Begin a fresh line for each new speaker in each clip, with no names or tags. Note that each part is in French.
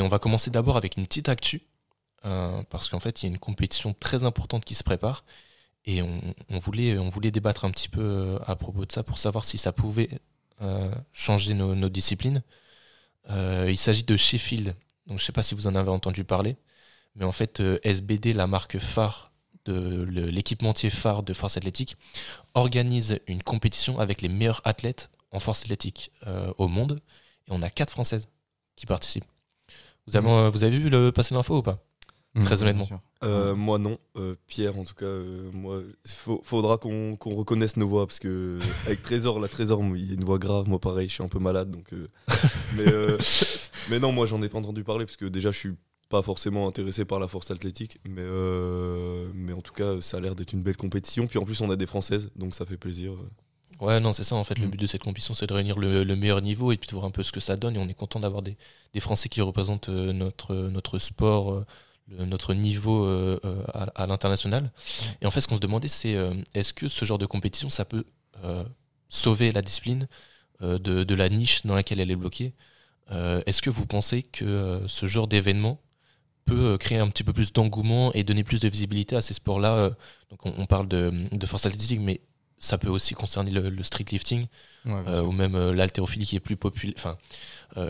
Mais on va commencer d'abord avec une petite actu, parce qu'en fait, il y a une compétition très importante qui se prépare. Et on, voulait, on voulait débattre un petit peu à propos de ça pour savoir si ça pouvait changer nos, disciplines. il s'agit de Sheffield. Donc, je ne sais pas si vous en avez entendu parler. Mais en fait, SBD, la marque phare de l'équipementier phare de force athlétique, organise une compétition avec les meilleurs athlètes en force athlétique euh, au monde. Et on a quatre Françaises qui participent. Vous avez, mmh. vous avez vu le passé d'info ou pas mmh, Très honnêtement.
Euh, moi non, euh, Pierre en tout cas, moi il faudra qu'on reconnaisse nos voix parce que avec Trésor, la Trésor, il y a une voix grave, moi pareil, je suis un peu malade donc. mais, mais non, moi j'en ai pas entendu parler parce que déjà je suis pas forcément intéressé par la force athlétique, mais, euh, mais en tout cas, ça a l'air d'être une belle compétition. Puis en plus, on a des Françaises, donc ça fait plaisir.
Ouais, non, c'est ça en fait. Le mm. but de cette compétition, c'est de réunir le, meilleur niveau et puis de voir un peu ce que ça donne. Et on est content d'avoir des, Français qui représentent euh, notre, notre sport, euh, notre niveau à, l'international. Et en fait, ce qu'on se demandait, c'est est-ce que ce genre de compétition, ça peut sauver la discipline de, de, la niche dans laquelle elle est bloquée? Est-ce que vous pensez que ce genre d'événement peut euh, créer un petit peu plus d'engouement et donner plus de visibilité à ces sports-là. Euh, donc on, parle de, force athlétique, mais ça peut aussi concerner le, street lifting euh, ou même l'haltérophilie qui est plus populaire, enfin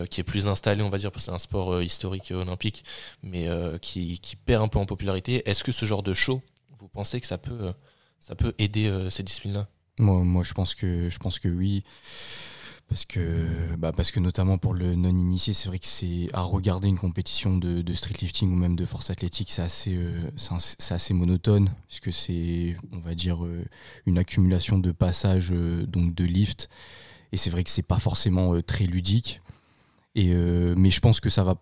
qui est plus installé, on va dire, parce que c'est un sport historique olympique, mais qui, perd un peu en popularité. Est-ce que ce genre de show, vous pensez que ça peut, ça peut aider ces disciplines-là?
Moi, moi, je pense que je pense que oui. Parce que, bah parce que notamment pour le non-initié, c'est vrai que c'est à regarder une compétition de, de, street lifting ou même de force athlétique, c'est assez, euh, c'est assez monotone, puisque c'est, on va dire, euh, une accumulation de passages euh, donc de lift. Et c'est vrai que c'est pas forcément très ludique. Et mais je pense que ça va,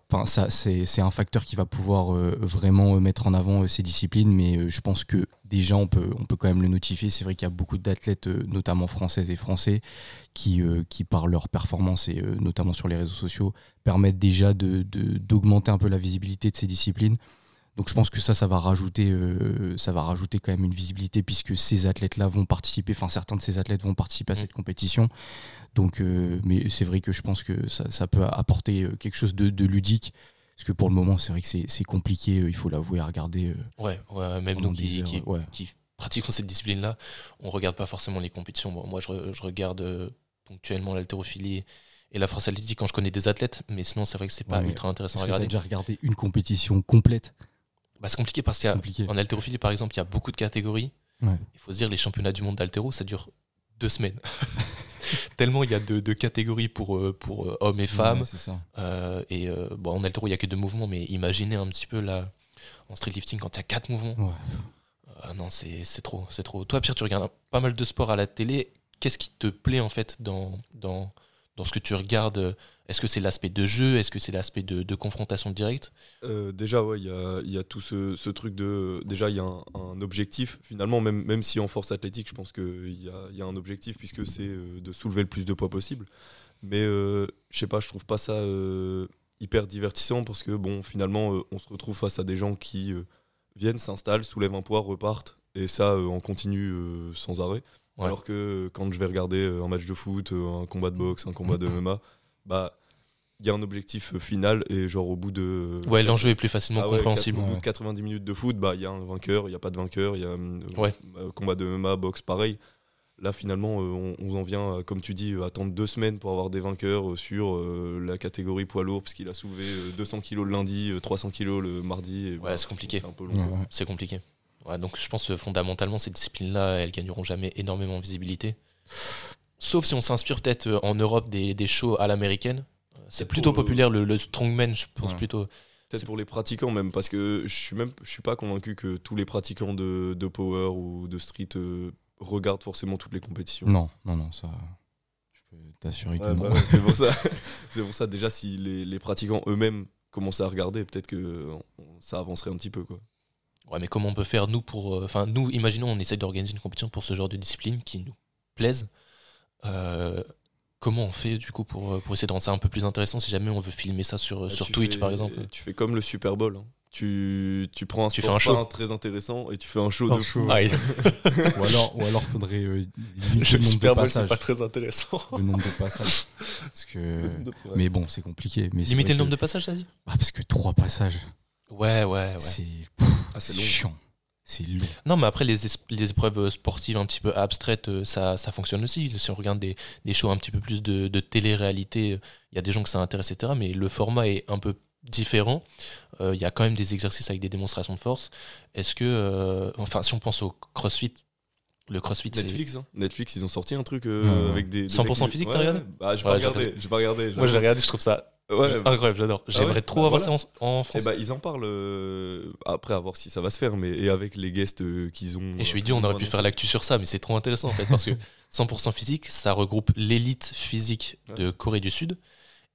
c'est un facteur qui va pouvoir vraiment mettre en avant ces disciplines. Mais je pense que déjà on peut, quand même le notifier. C'est vrai qu'il y a beaucoup d'athlètes, notamment françaises et français, qui, euh, qui par leur performance et euh, notamment sur les réseaux sociaux, permettent déjà d'augmenter un peu la visibilité de ces disciplines. Donc je pense que ça, ça va rajouter, euh, ça va rajouter quand même une visibilité puisque ces athlètes-là vont participer, enfin certains de ces athlètes vont participer à mm. cette compétition. Donc, mais c'est vrai que je pense que ça, ça peut apporter quelque chose de, de, ludique. Parce que pour le moment, c'est vrai que c'est compliqué, il faut l'avouer, à regarder.
ouais, ouais, même nous qui, qui, qui, pratiquons cette discipline-là, on regarde pas forcément les compétitions. moi, je, je regarde ponctuellement l'haltérophilie et la force athlétique quand je connais des athlètes, mais sinon c'est vrai que c'est pas ultra intéressant à regarder.
Tu déjà regardé une compétition complète?
Bah, C'est compliqué parce qu'en haltérophilie par exemple, il y a beaucoup de catégories. Il faut se dire les championnats du monde d'haltéro, ça dure deux semaines. Tellement il y a deux, catégories pour, euh, pour euh, hommes et femmes. Euh, et bon, en haltéro, il n'y a que deux mouvements, mais imaginez un petit peu là, en street lifting quand il y a quatre mouvements. non, c'est trop, c'est trop. Toi, Pierre, tu regardes pas mal de sports à la télé qu'est-ce qui te plaît en fait dans, dans, dans ce que tu regardes Est-ce que c'est l'aspect de jeu Est-ce que c'est l'aspect de, confrontation directe?
Euh, Déjà, ouais, il y a, tout ce, truc de. Déjà, il y a un, objectif. Finalement, même, même si en force athlétique, je pense qu'il y a, y a, un objectif puisque c'est euh, de soulever le plus de poids possible. Mais euh, je sais pas, je trouve pas ça hyper divertissant parce que, bon, finalement, on se retrouve face à des gens qui viennent, s'installent, soulèvent un poids, repartent. Et ça, on continue sans arrêt. Alors que quand je vais regarder euh, un match de foot, euh, un combat de boxe, un combat de MMA, bah il y a un objectif euh, final et genre au bout de
ouais l'enjeu est plus facilement ah compréhensible.
au bout de 90 minutes de foot bah il y a un vainqueur il y a pas de vainqueur il y a un combat de MMA boxe pareil. Là finalement on, en vient comme tu dis attendre deux semaines pour avoir des vainqueurs sur la catégorie poids lourd parce qu'il a soulevé 200 kg le lundi 300 kg le mardi
ouais c'est compliqué. c'est un donc je pense que fondamentalement, ces disciplines-là, elles gagneront jamais énormément de visibilité. Sauf si on s'inspire peut-être euh, en Europe des, des shows à l'américaine. C'est plutôt populaire, le, strongman, je pense plutôt.
Peut-être pour les pratiquants même, parce que je suis même je suis pas convaincu que tous les pratiquants de, de power ou de street euh, regardent forcément toutes les compétitions.
Non, non, non, ça. Je peux t'assurer que
bah c'est pour ça. c'est pour ça déjà si les, les pratiquants eux-mêmes commençaient à regarder, peut-être que ça avancerait un petit peu quoi.
Ouais, mais comment on peut faire, nous, pour. Euh, enfin, nous, imaginons, on essaye d'organiser une compétition pour ce genre de discipline qui nous plaise. Euh, comment on fait, du coup, pour, pour essayer de rendre ça un peu plus intéressant si jamais on veut filmer ça sur, bah, sur Twitch, par exemple?
Tu fais comme le Super Bowl. Hein. tu, tu prends un
Tu
sport
fais un show.
pas très intéressant et tu fais un show
Un
de
show.
fou.
Ah,
ou alors, ou alors faudrait euh, limiter
le
le nombre de
Super Bowl, c'est
passages.
pas très intéressant.
Le nombre de passages. Parce que...
Ouais.
Mais bon, c'est compliqué. Mais
Limiter le nombre
que-
de passages, t'as dit?
Ah, parce que trois passages,
Ouais, ouais, ouais.
c'est
Ah, c'est long.
chiant. C'est long.
Non, mais après, les, es- les épreuves sportives un petit peu abstraites, euh, ça, ça fonctionne aussi. Si on regarde des, des shows un petit peu plus de, de télé-réalité, il y a des gens que ça intéresse, etc. Mais le format est un peu différent. Euh, Il y a quand même des exercices avec des démonstrations de force. Est-ce que. euh, enfin, si on pense au crossfit, le crossfit.
Netflix, hein. Netflix, ils ont sorti un truc euh, avec des. des
100%
mecs-
physique,
Ouais,
t'as regardé
ouais. Bah, j'ai
Ouais,
pas
j'ai
regardé. J'ai pas regardé.
Moi, je l'ai regardé, je trouve ça
Ouais,
incroyable, j'adore. J'aimerais
ouais
trop
Bah,
avoir
voilà.
ça en, en France.
Et bah, ils en parlent euh, après, à voir si ça va se faire, mais et avec les guests euh, qu'ils ont.
Et je suis
euh,
dit, on aurait pu faire l'actu sur ça, mais c'est trop intéressant en fait, parce que 100% physique, ça regroupe l'élite physique de Corée du Sud.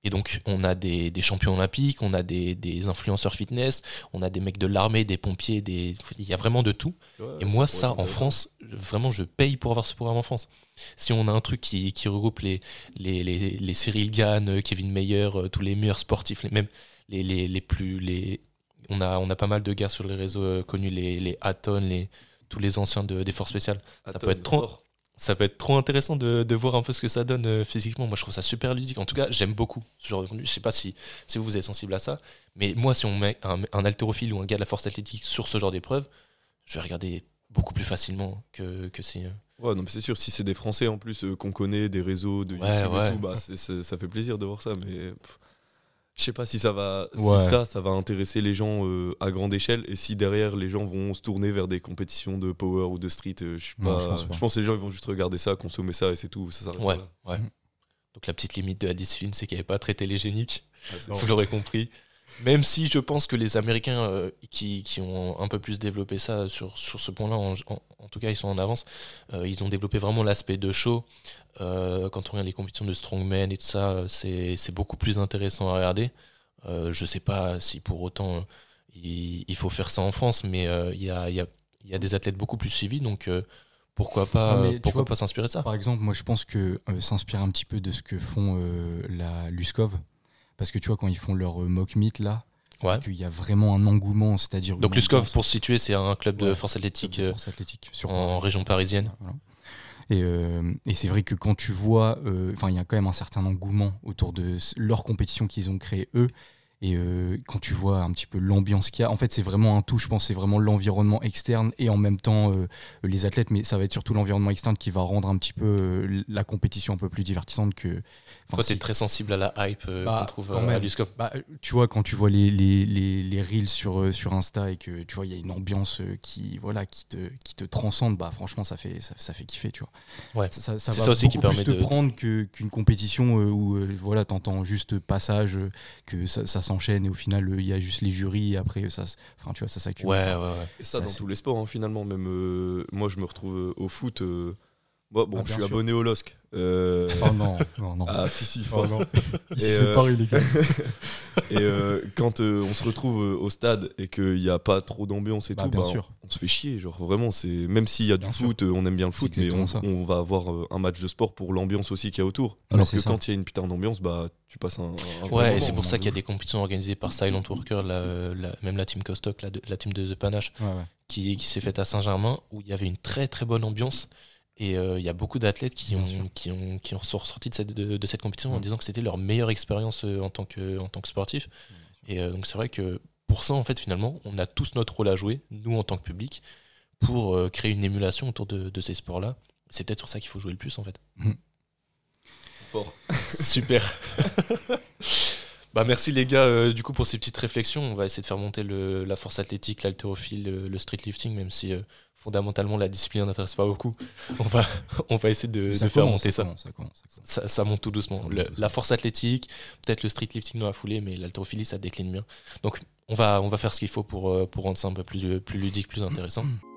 Et donc, on a des, des champions olympiques, on a des, des influenceurs fitness, on a des mecs de l'armée, des pompiers, des... il y a vraiment de tout.
Ouais,
Et moi, ça, en. France, vraiment, je paye pour avoir ce programme en France. Si on a un truc qui, qui regroupe les, les, les, les Cyril Gann, euh, Kevin Meyer, euh, tous les meilleurs sportifs, les, même les, les, les plus. Les... On, a, on a pas mal de gars sur les réseaux euh, connus, les, les Hatton, les, tous les anciens de, des forces spéciales. Ça peut être trop-. Ça peut être trop intéressant de, de voir un peu ce que ça donne euh, physiquement. Moi, je trouve ça super ludique. En tout cas, j'aime beaucoup ce genre de contenu. Je sais pas si, si vous, êtes sensible à ça, mais moi, si on met un, un haltérophile ou un gars de la force athlétique sur ce genre d'épreuve, je vais regarder beaucoup plus facilement que, que si. euh,
Ouais, non, mais c'est sûr, si c'est des Français en plus euh, qu'on connaît, des réseaux de
Ouais,
YouTube
ouais.
et tout, bah, ça fait plaisir de voir ça, mais pff, je sais pas si ça va,
Ouais.
si ça, ça va intéresser les gens euh, à grande échelle, et si derrière les gens vont se tourner vers des compétitions de power ou de street, euh, je suis
Non,
pas,
je pense pas.
je pense que les gens ils vont juste regarder ça, consommer ça et c'est tout, ça
Ouais,
là.
ouais.
Mhm.
Donc la petite limite de la discipline, c'est qu'il n'y avait pas très télégénique.
Ah, c'est
Vous l'aurez compris. Même si je pense que les Américains euh, qui, qui ont un peu plus développé ça sur, sur ce point-là, en, en- en tout cas ils sont en avance, euh, ils ont développé vraiment l'aspect de show. Euh, quand on regarde les compétitions de strongman et tout ça, c'est beaucoup plus intéressant à regarder. Je sais pas si pour autant il, il faut faire ça en France, mais il y, a, y, a, y a des athlètes beaucoup plus suivis, donc pourquoi pas,
Non,
pourquoi
vois,
pas s'inspirer de ça?
Par exemple, moi je pense que s'inspirer un petit peu de ce que font la Luskov, parce que tu vois, quand ils font leur euh, mock meet là,
Ouais.
qu'il y a vraiment un engouement, c'est-à-dire.
Donc Luskov, pour se situer, c'est un club de
Ouais,
force athlétique
de
euh,
force athlétique sur
en région parisienne.
Voilà. Et, euh, et c'est vrai que quand tu vois, euh, enfin, il y a quand même un certain engouement autour de leur compétition qu'ils ont créée eux. Et euh, quand tu vois un petit peu l'ambiance qu'il y a, en fait, c'est vraiment un tout. Je pense c'est vraiment l'environnement externe et en même temps les athlètes, mais ça va être surtout l'environnement externe qui va rendre un petit peu la compétition un peu plus divertissante que. Enfin,
Toi, tu es
c'est-
très sensible à la hype euh,
Bah,
qu'on trouve euh, à. Luskov.
bah, tu vois, quand tu vois les, les, les, les reels sur, euh, sur Insta et que tu vois, il y a une ambiance euh, qui, voilà, qui, te, qui te transcende, bah, franchement, ça fait, ça, ça fait kiffer, tu vois.
Ouais.
Ça, ça, ça
C'est
va
ça aussi qui
plus
permet
te
de-
prendre que- qu'une compétition euh, où euh, voilà, tu entends juste passage, que ça, ça s'enchaîne et au final, euh, il y a juste les jurys et après, ça, s- enfin, tu vois, ça s'accumule.
Ouais, ouais, ouais.
Et ça,
Ça,
dans tous les sports, hein, finalement. Même euh, moi, je me retrouve au foot. euh, moi, bon,
Ah,
je suis
sûr.
abonné au LOSC. Euh,
Oh non, non, non.
ah, si, si,
Oh non. Ils
Et,
se
euh,
séparent, les gars.
Et euh, quand euh, on se retrouve euh, au stade et qu'il n'y a pas trop d'ambiance et
Bah,
tout,
bien
bah,
sûr.
on, on se fait chier. Genre vraiment, c'est même s'il y a du
sûr.
foot, euh, on aime bien le foot, mais on, va avoir euh, un match de sport pour l'ambiance aussi qu'il y a autour. Alors que
ça.
quand il y a une putain d'ambiance, bah tu passes un. un
Ouais, et c'est pour
on
ça qu'il y a des compétitions organisées par Silent Worker, la, la- même la team Costock, la, team de The Panache,
Ouais, ouais.
qui, qui s'est faite à Saint-Germain, où il y avait une très très bonne ambiance. Et euh, il y a beaucoup d'athlètes qui ont, qui, ont, qui ont sont ressortis de cette, de, de cette compétition en
Mm.
disant que c'était leur meilleure expérience euh, en tant que, en tant que sportif. Et euh, donc c'est vrai que pour ça, en fait, finalement, on a tous notre rôle à jouer, nous en tant que public, pour euh, créer une émulation autour de, de ces sports-là. C'est peut-être sur ça qu'il faut jouer le plus, en fait.
Fort.
Super. bah merci les gars euh, du coup pour ces petites réflexions. On va essayer de faire monter le- la force athlétique, l'haltérophile, le, le street lifting, même si euh, fondamentalement la discipline n'intéresse pas beaucoup. On va, on va essayer de, de faire monter ça.
ça. commence, ça commence.
Ça, ça monte tout doucement.
Monte
Le-. La force athlétique, peut-être le street lifting dans la foulée, mais l'haltérophilie ça décline bien. Donc on va, on va faire ce qu'il faut pour, euh, pour rendre ça un peu plus, plus ludique, plus intéressant.